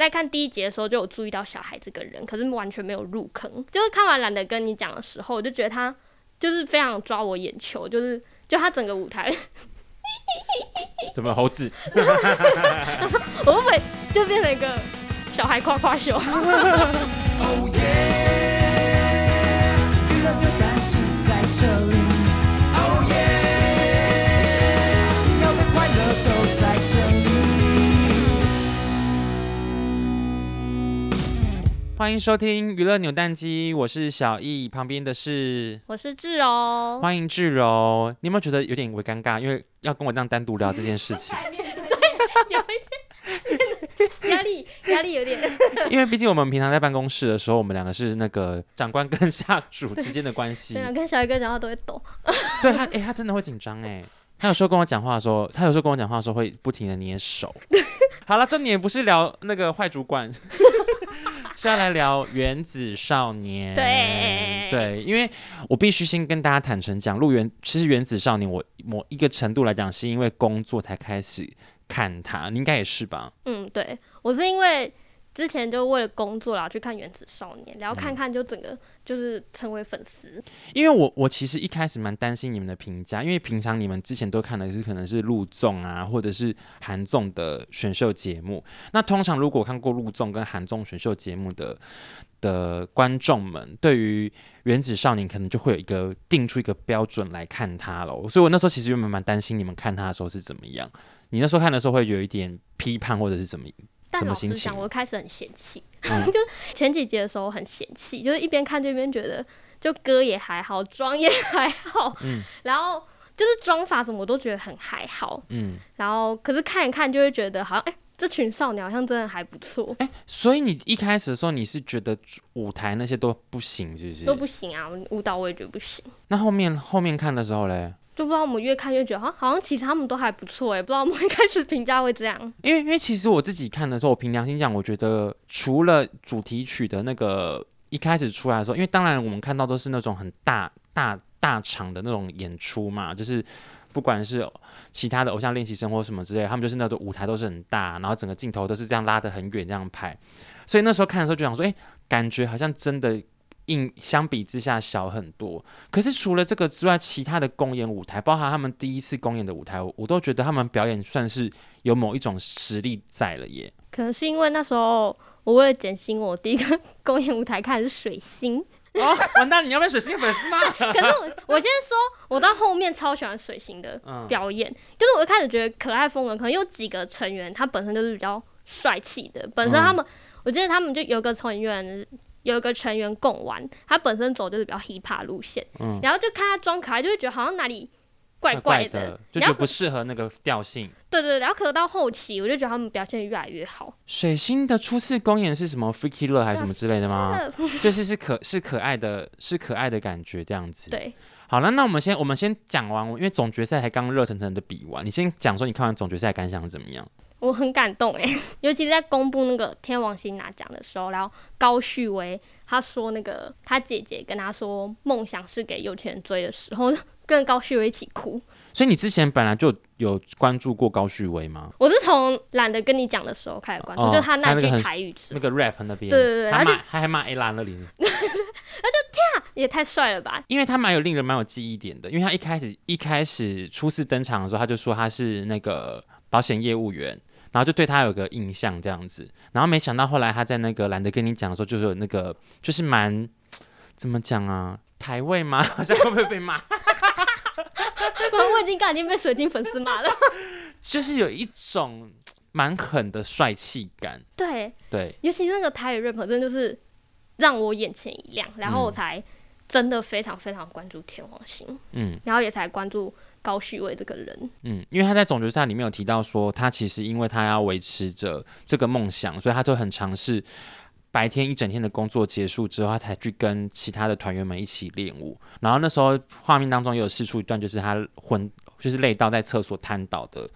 在看第一集的时候就有注意到小孩这个人，可是完全没有入坑。就是看完懒得跟你讲的时候，我就觉得他就是非常抓我眼球，就是就他整个舞台，怎么猴子？我会不会就变成一个小孩夸夸秀？欢迎收听娱乐扭蛋机，我是小易，旁边的是我是志柔，欢迎志柔。你有没有觉得有点微尴尬？因为要跟我这样单独聊这件事情，对，有一点压力，压力有点。因为毕竟我们平常在办公室的时候，我们两个是那个长官跟下属之间的关系。对，跟小易哥讲话都会抖。对他，哎、欸，他真的会紧张哎。他有时候跟我讲话的时候，他有时候跟我讲话的时候会不停的捏手。好了，重点不是聊那个坏主管。是要来聊原子少年，对对，因为我必须先跟大家坦诚讲，录原其实原子少年，我某一个程度来讲，是因为工作才开始看它，你应该也是吧？嗯，对，我是因为。之前就为了工作然后去看《原子少年》，然后看看就整个就是成为粉丝、嗯。因为我我其实一开始蛮担心你们的评价，因为平常你们之前都看的是可能是陆综啊，或者是韩综的选秀节目。那通常如果看过陆综跟韩综选秀节目的的观众们，对于《原子少年》可能就会有一个定出一个标准来看他了。所以我那时候其实原本蛮担心你们看他的时候是怎么样。你那时候看的时候会有一点批判或者是怎么？但老实讲，我开始很嫌弃，嗯、就前几集的时候很嫌弃，就是一边看就一边觉得，就歌也还好，妆也还好，嗯，然后就是妆法什么我都觉得很还好，嗯，然后可是看一看就会觉得好像，哎、欸，这群少年好像真的还不错，哎、欸，所以你一开始的时候你是觉得舞台那些都不行，是不是？都不行啊，舞蹈我也觉得不行。那后面后面看的时候嘞？就不知道我们越看越觉得，好像好像其实他们都还不错哎，不知道我们 一开始评价会这样。因为因为其实我自己看的时候，我凭良心讲，我觉得除了主题曲的那个一开始出来的时候，因为当然我们看到都是那种很大大大场的那种演出嘛，就是不管是其他的偶像练习生或什么之类，他们就是那种舞台都是很大，然后整个镜头都是这样拉得很远这样拍，所以那时候看的时候就想说，哎，感觉好像真的。相比之下小很多，可是除了这个之外，其他的公演舞台，包含他们第一次公演的舞台，我都觉得他们表演算是有某一种实力在了耶。可能是因为那时候我为了减薪，我第一个 公演舞台看的是水星。哦，完蛋，你要被水星粉丝吗？可是我我先说，我到后面超喜欢水星的表演，嗯、就是我一开始觉得可爱风格，可能有几个成员他本身就是比较帅气的，本身他们，嗯、我记得他们就有个成员。有一个成员贡丸，他本身走就是比较 hiphop 路线，嗯，然后就看他装可爱，就会觉得好像哪里怪怪的，就觉得不适合那个调性。对对对，然后可能到后期，我就觉得他们表现越来越好。水星的初次公演是什么 Freaky Love 还是什么之类的吗？就是是可是可爱的，是可爱的感觉这样子。对，好了，那我们先我们先讲完，因为总决赛才刚热腾腾的比完，你先讲说你看完总决赛感想怎么样？我很感动哎，尤其是在公布那个天王星拿奖的时候，然后高旭威他说那个他姐姐跟他说梦想是给有钱人追的时候，跟高旭威一起哭。所以你之前本来就有关注过高旭威吗？我是从懒得跟你讲的时候开始关注，哦、就他那句台语词，那个 rap 那边，对对对，他骂他还骂 A 兰那里，那就天啊，也太帅了吧！因为他蛮有令人蛮有记忆点的，因为他一开始一开始初次登场的时候，他就说他是那个保险业务员。然后就对他有个印象这样子，然后没想到后来他在那个懒得跟你讲的时候，就是有那个就是蛮怎么讲啊，台位吗？好像会不会被骂？我已经刚已经被水晶粉丝骂了，就是有一种蛮狠的帅气感。对对，尤其那个台语 rap 真的就是让我眼前一亮，然后我才真的非常非常关注天王星，嗯，然后也才关注。高旭伟这个人，嗯，因为他在总决赛里面有提到说，他其实因为他要维持着这个梦想，所以他就很尝试白天一整天的工作结束之后，他才去跟其他的团员们一起练舞。然后那时候画面当中也有试出一段，就是他昏，就是累到在厕所瘫倒的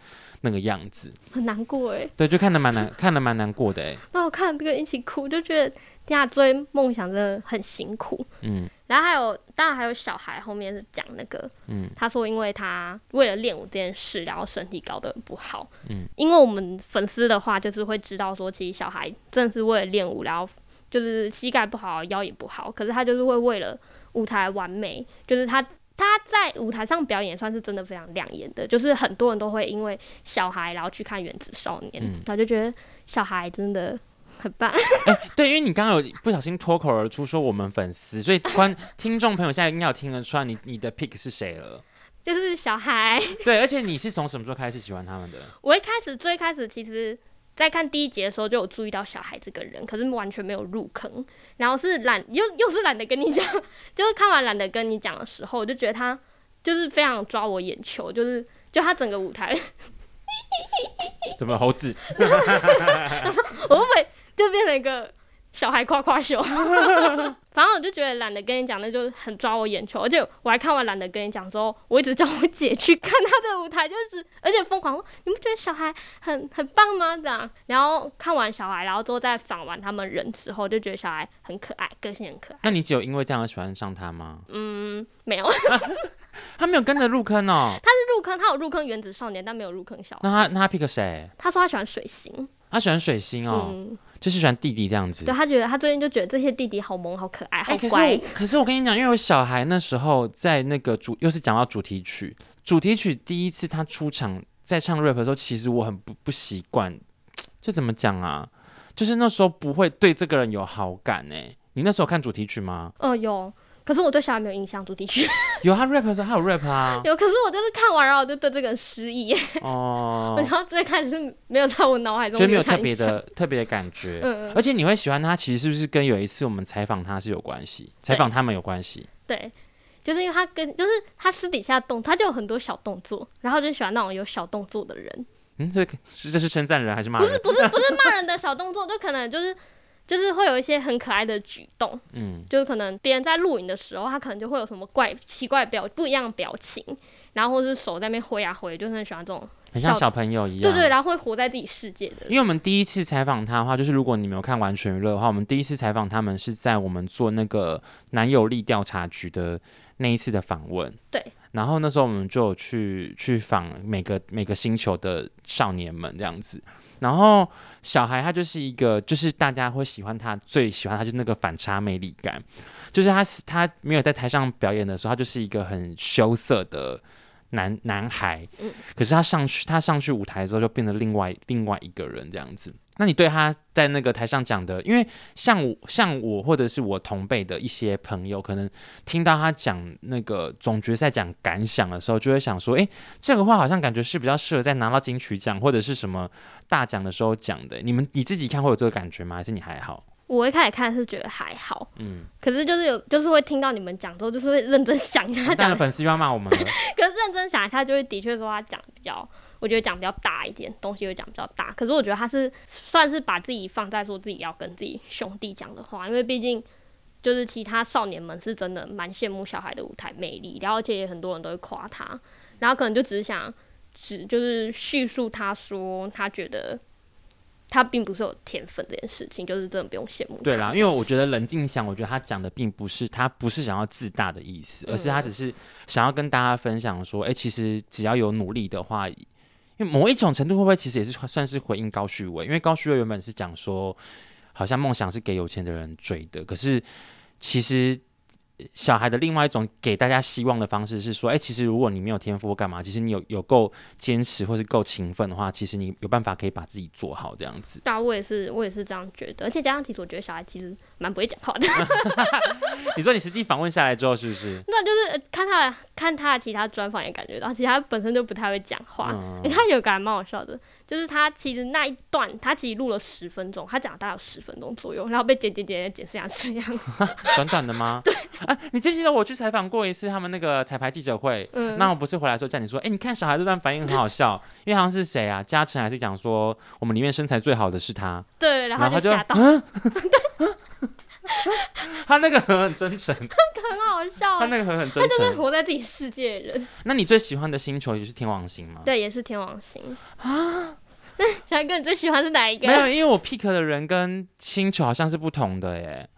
那个样子，很难过哎。对，就看得蛮难，看得蛮难过的哎。那我看这个一起哭，就觉得替他追梦想真的很辛苦。嗯，然后还有，当然还有小孩，后面是讲那个，嗯，他说因为他为了练舞这件事，然后身体搞得很不好。嗯，因为我们粉丝的话，就是会知道说，其实小孩正是为了练舞，然后就是膝盖不好，腰也不好，可是他就是会为了舞台完美，就是他他在舞台上表演算是真的非常亮眼的，就是很多人都会因为小孩然后去看《原子少年》，嗯，他就觉得小孩真的。很棒，哎，对，因为你刚刚有不小心脱口而出说我们粉丝，所以观听众朋友现在应该有听得出来你你的 pick 是谁了，就是小孩。对，而且你是从什么时候开始喜欢他们的？我一开始最开始其实，在看第一集的时候就有注意到小孩这个人，可是完全没有入坑，然后是懒又又是懒得跟你讲，就是看完懒得跟你讲的时候，我就觉得他就是非常抓我眼球，就是就他整个舞台，怎么猴子？我会不会？就变成一个小孩夸夸秀，反正我就觉得懒得跟你讲，那就很抓我眼球。而且我还看完懒得跟你讲之后，我一直叫我姐去看他的舞台，就是而且疯狂说，你不觉得小孩很很棒吗？这样，然后看完小孩，然后之后再访完他们人之后，就觉得小孩很可爱，个性很可爱。那你只有因为这样而喜欢上他吗？嗯，没有，他没有跟着入坑哦。他是入坑，他有入坑原子少年，但没有入坑小孩。那他那他 pick 谁？他说他喜欢水星。他喜欢水星哦，嗯、就是喜欢弟弟这样子。对，他觉得他最近就觉得这些弟弟好萌、好可爱、好乖。欸、可是，可是我跟你讲，因为我小孩那时候在那个主，又是讲到主题曲，主题曲第一次他出场在唱 rap 的时候，其实我很不不习惯，就怎么讲啊？就是那时候不会对这个人有好感哎、欸。你那时候看主题曲吗？哦、呃，有。可是我对小孩没有印象，主题曲有他 rap 的时候，他有 rap 啊。有，可是我就是看完然后我就对这个人失忆。哦。然后最开始是没有在我脑海中，就没有特别的特别的感觉。嗯，而且你会喜欢他，其实是不是跟有一次我们采访他是有关系？采访他们有关系。对，就是因为他跟就是他私底下动，他就有很多小动作，然后就喜欢那种有小动作的人。嗯，这是这是称赞人还是骂人？不是不是不是骂人的小动作，就可能就是。就是会有一些很可爱的举动，嗯，就是可能别人在录影的时候，他可能就会有什么怪奇怪表不一样的表情，然后或者是手在那边挥啊挥，就是很喜欢这种，很像小朋友一样，对对，然后会活在自己世界的。因为我们第一次采访他的话，就是如果你没有看完全娱乐的话，我们第一次采访他们是在我们做那个男友力调查局的那一次的访问，对。然后那时候我们就有去去访每个每个星球的少年们这样子。然后小孩他就是一个，就是大家会喜欢他，最喜欢他就是那个反差魅力感，就是他他没有在台上表演的时候，他就是一个很羞涩的男男孩，可是他上去他上去舞台之后就变得另外另外一个人这样子。那你对他在那个台上讲的，因为像我像我或者是我同辈的一些朋友，可能听到他讲那个总决赛讲感想的时候，就会想说，诶，这个话好像感觉是比较适合在拿到金曲奖或者是什么大奖的时候讲的。你们你自己看会有这个感觉吗？还是你还好？我一开始看是觉得还好，嗯，可是就是有就是会听到你们讲之后，就是会认真想一下他讲的。粉丝又要骂我们了。可是认真想一下，就会的确说他讲的比较。我觉得讲比较大一点，东西会讲比较大。可是我觉得他是算是把自己放在说自己要跟自己兄弟讲的话，因为毕竟就是其他少年们是真的蛮羡慕小孩的舞台魅力，然后而且也很多人都会夸他，然后可能就只是想只就是叙述他说他觉得他并不是有天分这件事情，就是真的不用羡慕。对啦，因为我觉得冷静想，我觉得他讲的并不是他不是想要自大的意思，而是他只是想要跟大家分享说，哎、欸，其实只要有努力的话。因为某一种程度会不会其实也是算是回应高旭伟？因为高旭伟原本是讲说，好像梦想是给有钱的人追的，可是其实。小孩的另外一种给大家希望的方式是说，哎、欸，其实如果你没有天赋或干嘛，其实你有有够坚持或是够勤奋的话，其实你有办法可以把自己做好这样子。对啊，我也是，我也是这样觉得。而且加上其实我觉得小孩其实蛮不会讲话的。你说你实际访问下来之后是不是？那就是看他看他的其他专访也感觉到，其实他本身就不太会讲话。他有个还蛮好笑的。就是他其实那一段，他其实录了十分钟，他讲大概有十分钟左右，然后被剪剪剪剪剪成这样，短短的吗？对。啊，你记不记得我去采访过一次他们那个彩排记者会？嗯。那我不是回来的时候叫你说，哎、欸，你看小孩这段反应很好笑，因为好像是谁啊？嘉诚还是讲说我们里面身材最好的是他。对，然后他就吓到。他那个很很真诚，很好笑。他那个很很真诚，他就是活在自己世界的人。那你最喜欢的星球也是天王星吗？对，也是天王星啊。那 小哥，你最喜欢是哪一个？没有，因为我 pick 的人跟星球好像是不同的耶。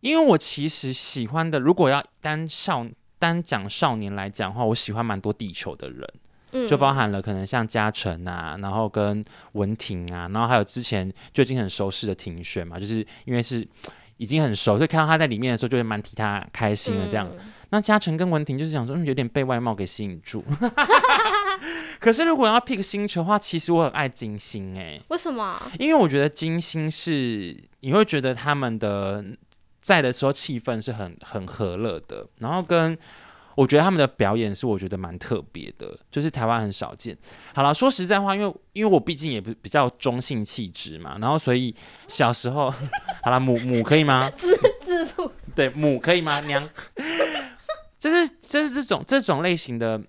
因为我其实喜欢的，如果要单少单讲少年来讲的话，我喜欢蛮多地球的人，嗯，就包含了可能像嘉诚啊，然后跟文婷啊，然后还有之前就已经很熟悉的庭轩嘛，就是因为是已经很熟，所以看到他在里面的时候，就会蛮替他开心的这样。嗯、那嘉诚跟文婷就是想说，嗯，有点被外貌给吸引住。可是如果要 pick 星球的话，其实我很爱金星哎，为什么？因为我觉得金星是你会觉得他们的。在的时候气氛是很很和乐的，然后跟我觉得他们的表演是我觉得蛮特别的，就是台湾很少见。好了，说实在话，因为因为我毕竟也不比较中性气质嘛，然后所以小时候 好了母母可以吗？自自负对母可以吗？娘就是就是这种这种类型的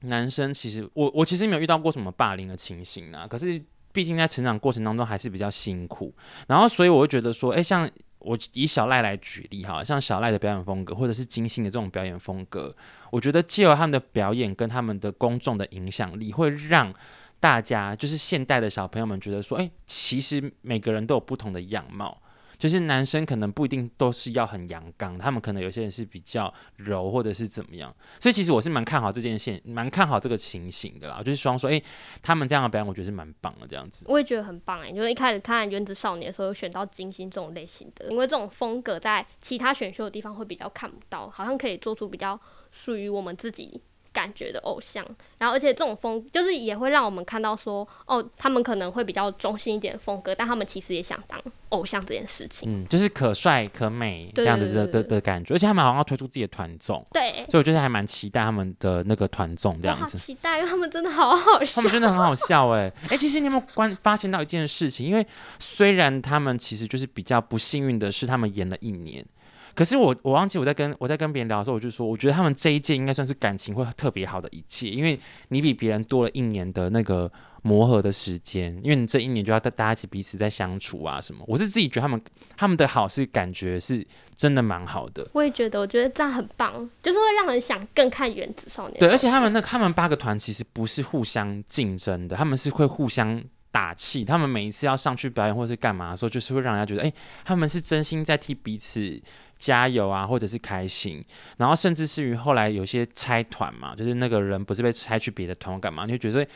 男生，其实我我其实没有遇到过什么霸凌的情形啊，可是毕竟在成长过程当中还是比较辛苦，然后所以我会觉得说，哎、像。我以小赖来举例哈，像小赖的表演风格，或者是金星的这种表演风格，我觉得借由他们的表演跟他们的公众的影响力，会让大家就是现代的小朋友们觉得说，哎，其实每个人都有不同的样貌。就是男生可能不一定都是要很阳刚，他们可能有些人是比较柔或者是怎么样，所以其实我是蛮看好这件事，蛮看好这个情形的啦。就是双说，哎、他们这样的表演，我觉得是蛮棒的这样子。我也觉得很棒哎、欸，就是一开始看《原子少年》的时候，选到金星这种类型的，因为这种风格在其他选秀的地方会比较看不到，好像可以做出比较属于我们自己。感觉的偶像，然后而且这种风就是也会让我们看到说，哦，他们可能会比较中性一点风格，但他们其实也想当偶像这件事情。嗯，就是可帅可美这样子的的的感觉，而且他们好像要推出自己的团综，对，所以我觉得还蛮期待他们的那个团综这样子。好期待，因为他们真的好好笑，他们真的很好笑哎哎、欸，其实你有没有关发现到一件事情？因为虽然他们其实就是比较不幸运的是，他们演了一年。可是我我忘记我在跟我在跟别人聊的时候，我就说，我觉得他们这一届应该算是感情会特别好的一届，因为你比别人多了一年的那个磨合的时间，因为你这一年就要带大家一起彼此在相处啊什么。我是自己觉得他们他们的好是感觉是真的蛮好的。我也觉得，我觉得这样很棒，就是会让人想更看《原子少年》。对，而且他们那他们八个团其实不是互相竞争的，他们是会互相打气。他们每一次要上去表演或是干嘛的时候，就是会让人家觉得，哎、他们是真心在替彼此。加油啊，或者是开心，然后甚至是于后来有些拆团嘛，就是那个人不是被拆去别的团干嘛？你就觉得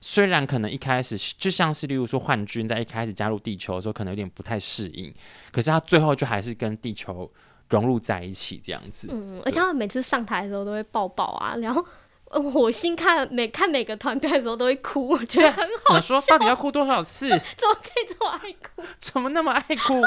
虽然可能一开始就像是例如说幻君在一开始加入地球的时候，可能有点不太适应，可是他最后就还是跟地球融入在一起这样子。嗯，而且他们每次上台的时候都会抱抱啊，然后火星看每看每个团队的时候都会哭，我觉得很好笑。我说到底要哭多少次？怎么可以这么爱哭？怎么那么爱哭？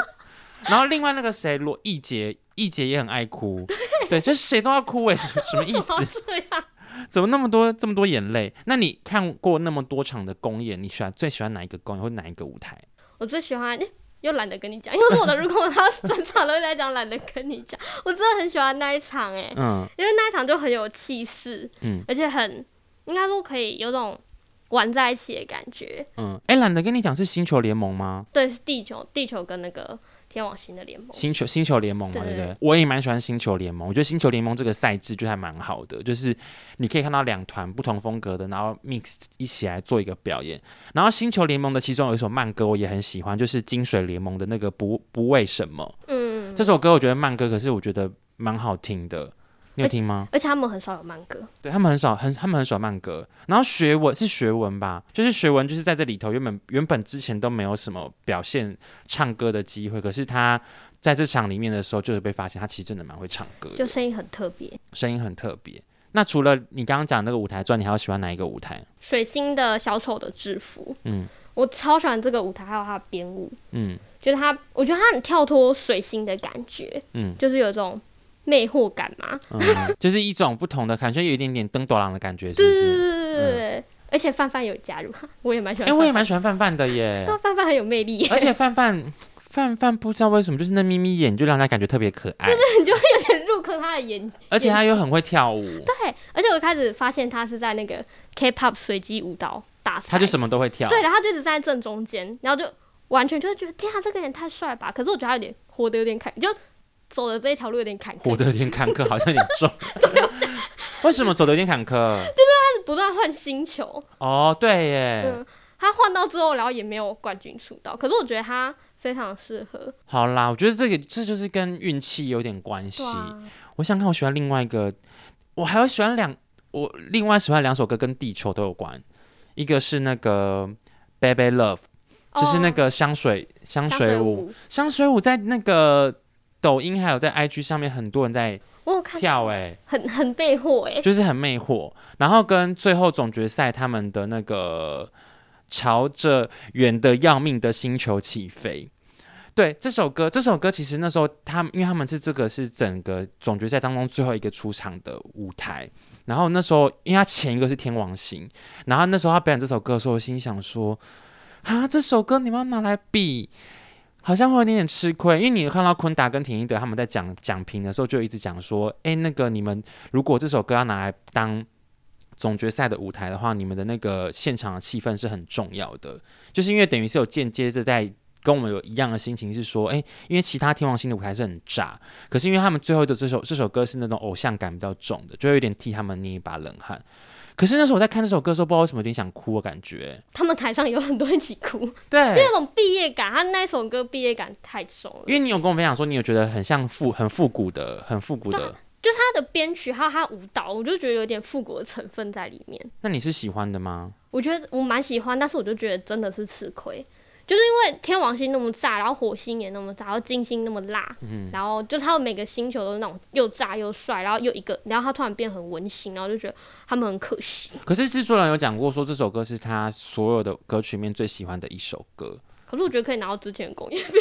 然后另外那个谁罗艺杰。艺杰也很爱哭，对，对，就是谁都要哭哎，什什么意思？怎，怎么那么多这么多眼泪？那你看过那么多场的公演，你喜欢最喜欢哪一个公演或哪一个舞台？我最喜欢，又懒得跟你讲，因为是我的。如果他整场都在讲，懒得跟你讲。我真的很喜欢那一场哎，嗯，因为那一场就很有气势，嗯，而且很应该说可以有种玩在一起的感觉，嗯，哎，懒得跟你讲是星球联盟吗？对，是地球，地球跟那个。天王星的联盟，星球星球联盟嘛，对不对，对？我也蛮喜欢星球联盟，我觉得星球联盟这个赛制就还蛮好的，就是你可以看到两团不同风格的，然后 mix 一起来做一个表演。然后星球联盟的其中有一首慢歌，我也很喜欢，就是金水联盟的那个不不为什么。嗯，这首歌我觉得慢歌，可是我觉得蛮好听的。你有听吗？而且他们很少有慢歌，对他们很少，很他们很少慢歌。然后学文是学文吧，就是学文，就是在这里头原本原本之前都没有什么表现唱歌的机会，可是他在这场里面的时候，就是被发现他其实真的蛮会唱歌，就声音很特别，声音很特别。那除了你刚刚讲那个舞台之外，你还有喜欢哪一个舞台？水星的小丑的制服，嗯，我超喜欢这个舞台，还有他的编舞，嗯，就是他，我觉得他很跳脱水星的感觉，嗯，就是有一种。魅惑感嘛，嗯，就是一种不同的感觉，有一点点登朵郎的感觉，是不是？对对对对，嗯，而且范范有加入，我也蛮喜欢。哎，我也蛮喜欢范范的耶。那范范很有魅力，而且范范范范不知道为什么，就是那眯眯眼就让他感觉特别可爱，就是，你就会有点入坑他的眼。而且他又很会跳舞，对。而且我开始发现他是在那个 K-pop 随机舞蹈大赛，他就什么都会跳，对，然后他就一直站在正中间，然后就完全就会觉得天啊，这个人太帅吧。可是我觉得他有点活得有点开，就。走的这一条路有点坎坷，活得有点坎坷，好像有点重。为什么走的有点坎坷？就是他是不断换星球。哦，对耶。嗯，他换到之后，然后也没有冠军出道。可是我觉得他非常适合。好啦，我觉得这个这就是跟运气有点关系。啊、我想看，我喜欢另外一个，我还有喜欢两，我另外喜欢两首歌跟地球都有关。一个是那个 Baby Love，就是那个香水、哦、香水舞，香水舞在那个抖音还有在 IG 上面很多人在跳、欸，哎，很很魅惑，哎，就是很魅惑。然后跟最后总决赛他们的那个朝着远的要命的星球起飞。对这首歌，这首歌其实那时候他们，因为他们是这个是整个总决赛当中最后一个出场的舞台。然后那时候，因为他前一个是天王星，然后那时候他表演这首歌的时候，我心想说：啊，这首歌你们要拿来比，好像会有点点吃亏。因为你看到坤达跟田馥甄他们在讲讲评的时候，就一直讲说：哎，那个你们如果这首歌要拿来当总决赛的舞台的话，你们的那个现场的气氛是很重要的，就是因为等于是有间接的在。跟我们有一样的心情是说，哎，因为其他天王星的舞台是很炸，可是因为他们最后的这首这首歌是那种偶像感比较重的，就有点替他们捏一把冷汗。可是那时候我在看这首歌的时候，不知道为什么有点想哭的感觉。他们台上有很多人一起哭，对，因为那种毕业感，他那首歌毕业感太重了。因为你有跟我分享说，你有觉得很像复很复古的，很复古的，就是他的编曲还有他舞蹈，我就觉得有点复古的成分在里面。那你是喜欢的吗？我觉得我蛮喜欢，但是我就觉得真的是吃亏。就是因为天王星那么炸，然后火星也那么炸，然后金星那么辣，嗯、然后就是他们每个星球都是那种又炸又帅，然后又一个，然后他突然变很温馨，然后就觉得他们很可惜。可是制作人有讲过说，这首歌是他所有的歌曲里面最喜欢的一首歌。可是我觉得可以拿到之前的公演表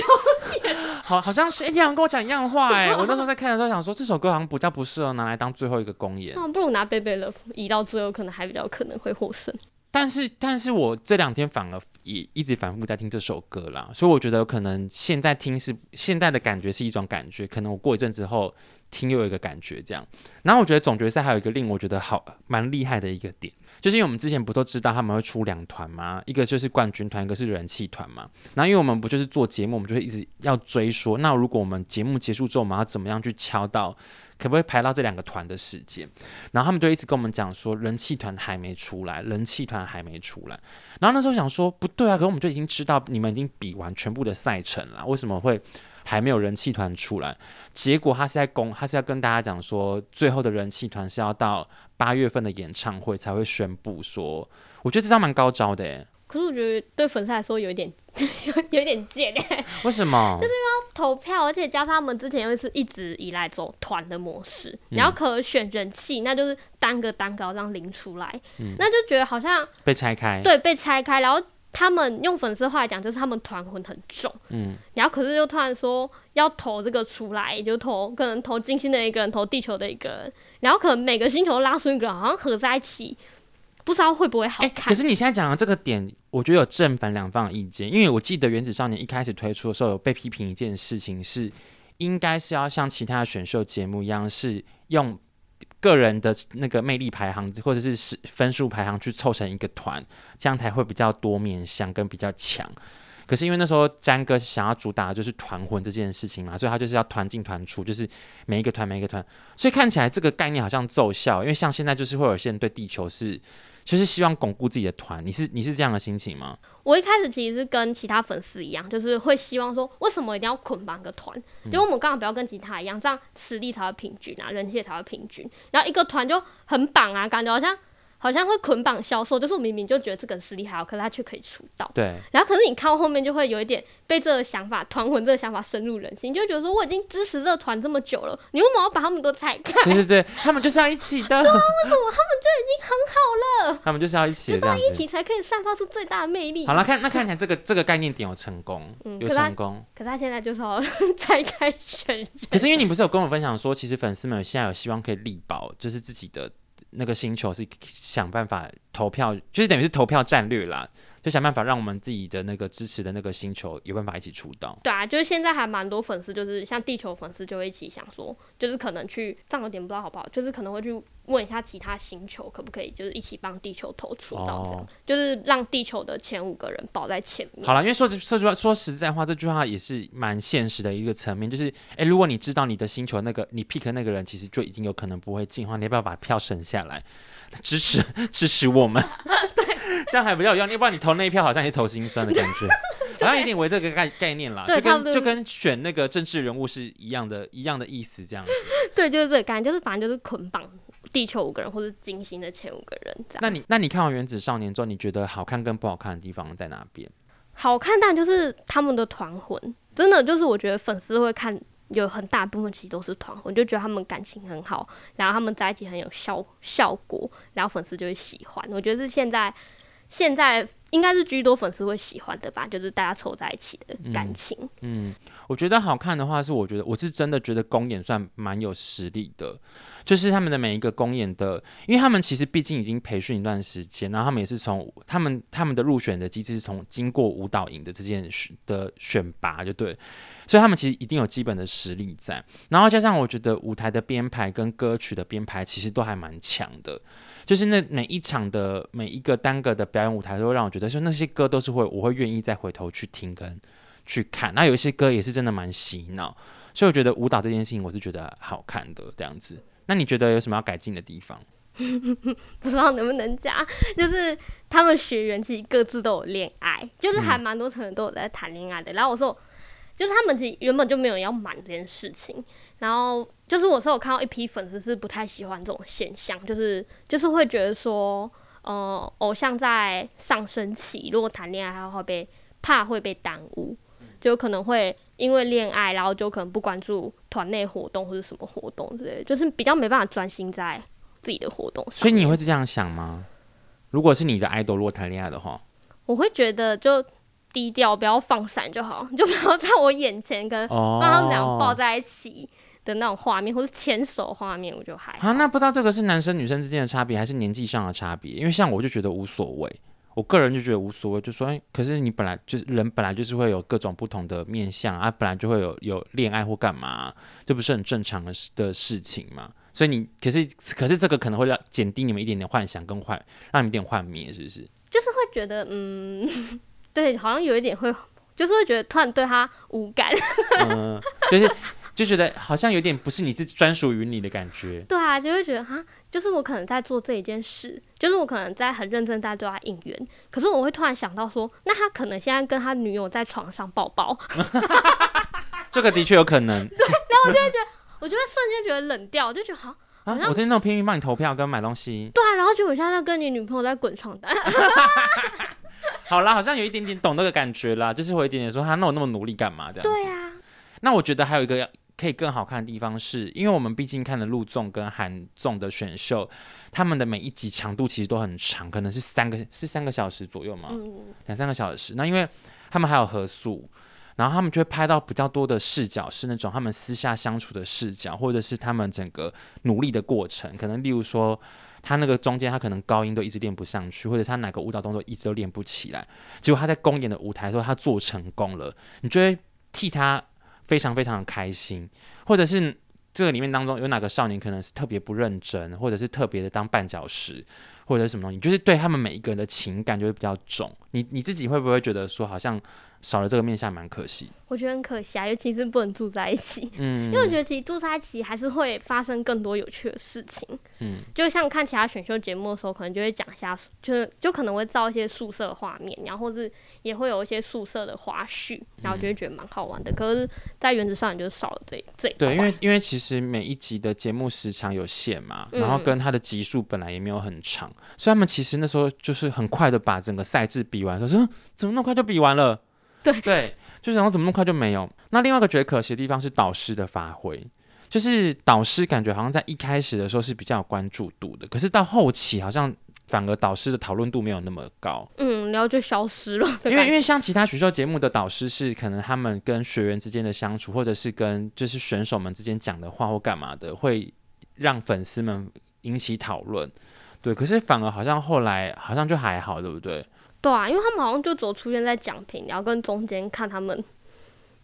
演。好，好像是哎，你好像跟我讲一样话哎，我那时候在看的时候想说，这首歌好像比较不适合拿来当最后一个公演。那不如拿《Baby Love》移到最后，可能还比较可能会获胜。但是，但是我这两天反而也一直反复在听这首歌啦，所以我觉得可能现在听是现在的感觉是一种感觉，可能我过一阵之后听又有一个感觉这样。然后我觉得总决赛还有一个令我觉得好蛮厉害的一个点，就是因为我们之前不都知道他们会出两团吗？一个就是冠军团，一个是人气团嘛。然后因为我们不就是做节目，我们就会一直要追说，那如果我们节目结束之后，我们要怎么样去敲到？可不可以排到这两个团的时间？然后他们就一直跟我们讲说，人气团还没出来，人气团还没出来。然后那时候想说，不对啊，可是我们就已经知道你们已经比完全部的赛程了，为什么会还没有人气团出来？结果他是在公，他是要跟大家讲说，最后的人气团是要到八月份的演唱会才会宣布说。我觉得这张蛮高招的诶。可是我觉得对粉丝来说有一点 有有点贱哎，为什么？就是要投票，而且加上他们之前又是一直以来走团的模式，然后可选人气，那就是单个单个这样拎出来，嗯、那就觉得好像被拆开，对，被拆开。然后他们用粉丝话来讲，就是他们团魂很重，嗯，然后可是又突然说要投这个出来，就投可能投金星的一个人，投地球的一个人，然后可能每个星球拉出一个人，好像合在一起。不知道会不会好看？欸，可是你现在讲的这个点，我觉得有正反两方的意见。因为我记得《原子少年》一开始推出的时候，有被批评一件事情是，应该是要像其他的选秀节目一样，是用个人的那个魅力排行或者是分数排行去凑成一个团，这样才会比较多面向跟比较强。可是因为那时候詹哥想要主打的就是团魂这件事情嘛，所以他就是要团进团出，就是每一个团每一个团，所以看起来这个概念好像奏效。因为像现在就是会有些人对地球是，就是希望巩固自己的团。你是你是这样的心情吗？我一开始其实是跟其他粉丝一样，就是会希望说，为什么一定要捆绑个团？因为我们刚好不要跟其他一样，这样实力才会平均啊，人气才会平均。然后一个团就很绑啊，感觉好像。好像会捆绑销售，就是我明明就觉得这个实力还好，可是他却可以出道。对。然后可是你看到后面就会有一点被这个想法团魂这个想法深入人心，就觉得说我已经支持这个团这么久了，你为什么要把他们都拆开？对对对，他们就是要一起的。对啊，为什么他们就已经很好了？他们就是要一起，就是要一起才可以散发出最大的魅力。好了，看那看起来这个这个概念点有成功，嗯、有成功。可是他现在就是要拆开选人。可是因为你不是有跟我分享说，其实粉丝们现在有希望可以力保，就是自己的。那个星球是想办法投票，就是等于是投票战略啦，就想办法让我们自己的那个支持的那个星球有办法一起出道。对啊，就是现在还蛮多粉丝，就是像地球粉丝就会一起想说，就是可能去这样有点不知道好不好，就是可能会去问一下其他星球可不可以，就是一起帮地球投出道这样，哦、就是让地球的前五个人保在前面。好了，因为说实说句话，说实在话，这句话也是蛮现实的一个层面，就是哎、欸，如果你知道你的星球那个你 pick 那个人其实就已经有可能不会进的话，你要不要把票省下来？支持支持我们，对，这样还比较有用，要不然你投那一票好像也投心酸的感觉，好像有点为这个概概念啦，对，就跟就跟选那个政治人物是一样的，一样的意思这样子。对，就是这个概念，就是反正就是捆绑地球五个人或者金星的前五个人这样。那你那你看完《原子少年》之后，你觉得好看跟不好看的地方在哪边？好看，但就是他们的团魂，真的就是我觉得粉丝会看。有很大部分其实都是团魂，就觉得他们感情很好，然后他们在一起很有效效果，然后粉丝就会喜欢。我觉得是现在现在应该是居多粉丝会喜欢的吧，就是大家凑在一起的感情。嗯，我觉得好看的话是，我觉得我是真的觉得公演算蛮有实力的，就是他们的每一个公演的，因为他们其实毕竟已经培训一段时间，然后他们也是从他们他们的入选的机制是从经过舞蹈营的这件的选拔，就对。所以他们其实一定有基本的实力在，然后加上我觉得舞台的编排跟歌曲的编排其实都还蛮强的，就是那每一场的每一个单个的表演舞台都会让我觉得说那些歌都是会我会愿意再回头去听跟去看，那有一些歌也是真的蛮洗脑，所以我觉得舞蹈这件事情我是觉得好看的这样子。那你觉得有什么要改进的地方？不知道能不能加，就是他们学员其实各自都有恋爱，就是还蛮多成员都有在谈恋爱的，然后我说。就是他们其实原本就没有要瞒这件事情，然后就是我是有看到一批粉丝是不太喜欢这种现象，就是就是会觉得说，呃，偶像在上升期如果谈恋爱还会被怕会被耽误，就可能会因为恋爱，然后就可能不关注团内活动或者什么活动之类，就是比较没办法专心在自己的活动上。所以你会是这样想吗？如果是你的 idol 如果谈恋爱的话，我会觉得就。低调，不要放闪就好，就不要在我眼前跟让他们俩抱在一起的那种画面，或是牵手画面，我就还好。啊，那不知道这个是男生女生之间的差别，还是年纪上的差别？因为像我就觉得无所谓，我个人就觉得无所谓，就说哎，可是你本来就是人，本来就是会有各种不同的面相啊，本来就会有有恋爱或干嘛，这不是很正常的的事情嘛？所以你可是可是这个可能会让减低你们一点点幻想跟幻，让你们一点幻灭，是不是？就是会觉得嗯。对，好像有一点会，就是会觉得突然对他无感，嗯，就是就觉得好像有点不是你自己专属于你的感觉。对啊，就会觉得啊，就是我可能在做这一件事，就是我可能在很认真在对他应援，可是我会突然想到说，那他可能现在跟他女友在床上抱抱，这个的确有可能。对，然后我就会觉得，我就会瞬间觉得冷掉，我就觉得好，啊、我在那种拼命帮你投票跟买东西。对啊，然后就我现在在跟你女朋友在滚床单。好啦，好像有一点点懂那个感觉啦，就是会有一点点说他那我那么努力干嘛这样子。对啊。那我觉得还有一个可以更好看的地方是，因为我们毕竟看了陆纵跟韩纵的选秀，他们的每一集长度其实都很长，可能是三个是三个小时左右嘛，两三个小时。那因为他们还有合宿，然后他们就会拍到比较多的视角，是那种他们私下相处的视角，或者是他们整个努力的过程，可能例如说。他那个中间，他可能高音都一直练不上去，或者他哪个舞蹈动作一直都练不起来。结果他在公演的舞台说他做成功了，你就会替他非常非常的开心。或者是这个里面当中有哪个少年可能是特别不认真，或者是特别的当绊脚石，或者是什么东西，就是对他们每一个人的情感就会比较重。你你自己会不会觉得说好像？少了这个面相蛮可惜，我觉得很可惜啊，尤其是不能住在一起。嗯，因为我觉得其实住在一起还是会发生更多有趣的事情。嗯，就像看其他选秀节目的时候，可能就会讲一下，就是就可能会照一些宿舍画面，然后或是也会有一些宿舍的花絮，然后就会觉得蛮好玩的。嗯、可是，在原子少年就少了这这一块。对，因为因为其实每一集的节目时长有限嘛，然后跟它的集数本来也没有很长，嗯、所以他们其实那时候就是很快的把整个赛制比完，说说怎么那么快就比完了。对 对，就想后怎么那么快就没有？那另外一个觉得可惜的地方是导师的发挥，就是导师感觉好像在一开始的时候是比较有关注度的，可是到后期好像反而导师的讨论度没有那么高。嗯，然后就消失了。因为因为像其他选秀节目的导师是可能他们跟学员之间的相处，或者是跟就是选手们之间讲的话或干嘛的，会让粉丝们引起讨论。对，可是反而好像后来好像就还好，对不对？对啊，因为他们好像就只出现在奖品，然后跟中间看他们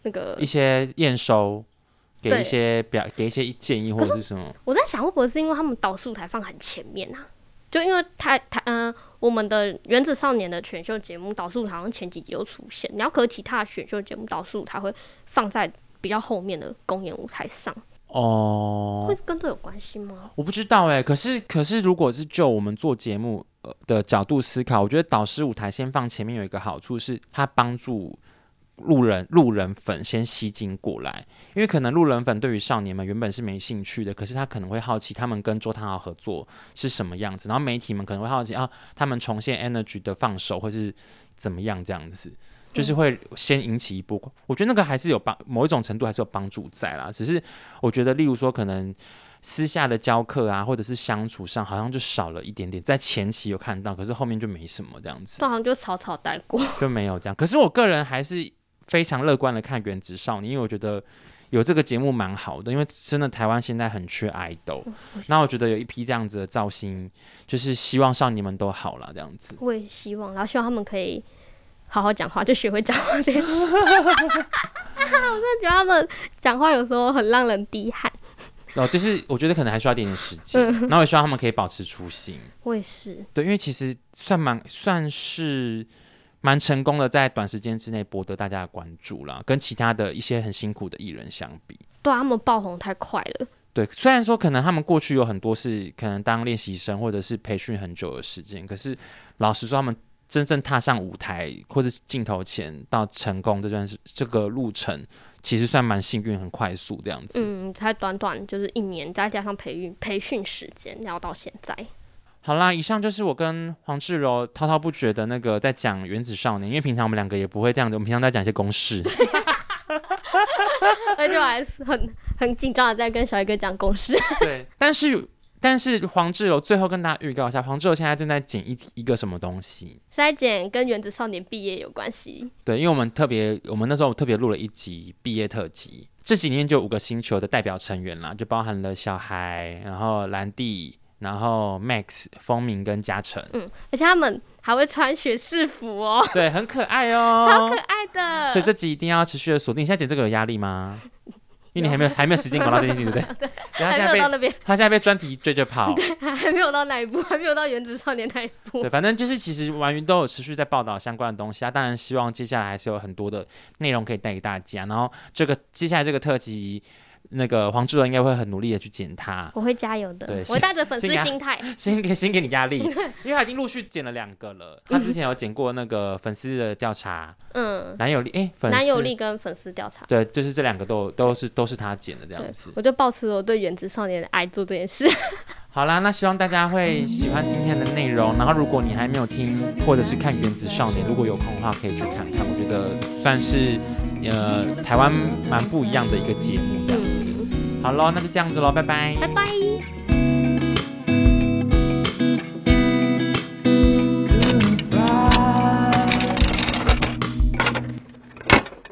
那个一些验收，给一些表，给一些建议或者是什么。我在想，会不会是因为他们导数台放很前面啊？就因为台台嗯、呃，我们的原子少年的选秀节目导数台好像前几集有出现，然后可其他选秀节目导数台会放在比较后面的公演舞台上。哦，会跟这有关系吗？我不知道哎、欸。可是可是，如果是就我们做节目呃的角度思考，我觉得导师舞台先放前面有一个好处是，它帮助路人路人粉先吸睛过来，因为可能路人粉对于少年们原本是没兴趣的，可是他可能会好奇他们跟周汤豪合作是什么样子，然后媒体们可能会好奇啊，他们重现 Energy 的放手会是怎么样这样子。就是会先引起一波，我觉得那个还是有帮某一种程度还是有帮助在啦。只是我觉得，例如说可能私下的教课啊，或者是相处上，好像就少了一点点。在前期有看到，可是后面就没什么这样子。好像就草草带过，就没有这样。可是我个人还是非常乐观的看《原子少年》，因为我觉得有这个节目蛮好的，因为真的台湾现在很缺爱豆。那我觉得有一批这样子的造型，就是希望少年们都好了这样子。我也希望，然后希望他们可以。好好讲话，就学会讲话这件事。我真的觉得他们讲话有时候很让人低汗。哦，就是我觉得可能还需要一点点时间，嗯、然后也希望他们可以保持初心。我也是。对，因为其实算蛮算是蛮成功的，在短时间之内博得大家的关注啦，跟其他的一些很辛苦的艺人相比。对啊，他们爆红太快了。对，虽然说可能他们过去有很多是可能当练习生或者是培训很久的时间，可是老实说他们。真正踏上舞台或者镜头前到成功这段这个路程，其实算蛮幸运，很快速这样子。嗯，才短短就是一年，再加上培训培训时间，然后到现在。好啦，以上就是我跟黄志柔滔滔不绝的那个在讲《原子少年》，因为平常我们两个也不会这样子，我们平常在讲一些公式。而且我还是很很紧张的在跟小一哥讲公式。对，但是。但是黄志柔最后跟大家预告一下，黄志柔现在正在剪一一个什么东西？是在剪跟原子少年毕业有关系。对，因为我们特别，我们那时候特别录了一集毕业特辑，这集里面就五个星球的代表成员啦，就包含了小孩，然后兰弟，然后 Max、风鸣跟嘉诚。嗯，而且他们还会穿学士服哦。对，很可爱哦，超可爱的。所以这集一定要持续的锁定。你现在剪这个有压力吗？因为你还没有还没有时间管到这件事情，对不对？对，还没有到那边。他现在被专题追着跑。对，还没有到那一步，还没有到原子少年那一步。对，反正就是其实玩云都有持续在报道相关的东西啊。当然希望接下来还是有很多的内容可以带给大家。然后这个接下来这个特辑。那个黄志伦应该会很努力的去剪他，我会加油的。对，我带着粉丝心态，先给先给你压力，因为他已经陆续剪了两个了。他之前有剪过那个粉丝的调查，嗯，男友力，哎，男友力跟粉丝调查，对，就是这两个都都是都是他剪的这样子。我就抱持我对原子少年的爱做这件事。好啦，那希望大家会喜欢今天的内容。然后如果你还没有听或者是看原子少年，如果有空的话可以去看看，我觉得算是呃台湾蛮不一样的一个节目这样子。好喽，那就这样子喽，拜拜。拜拜。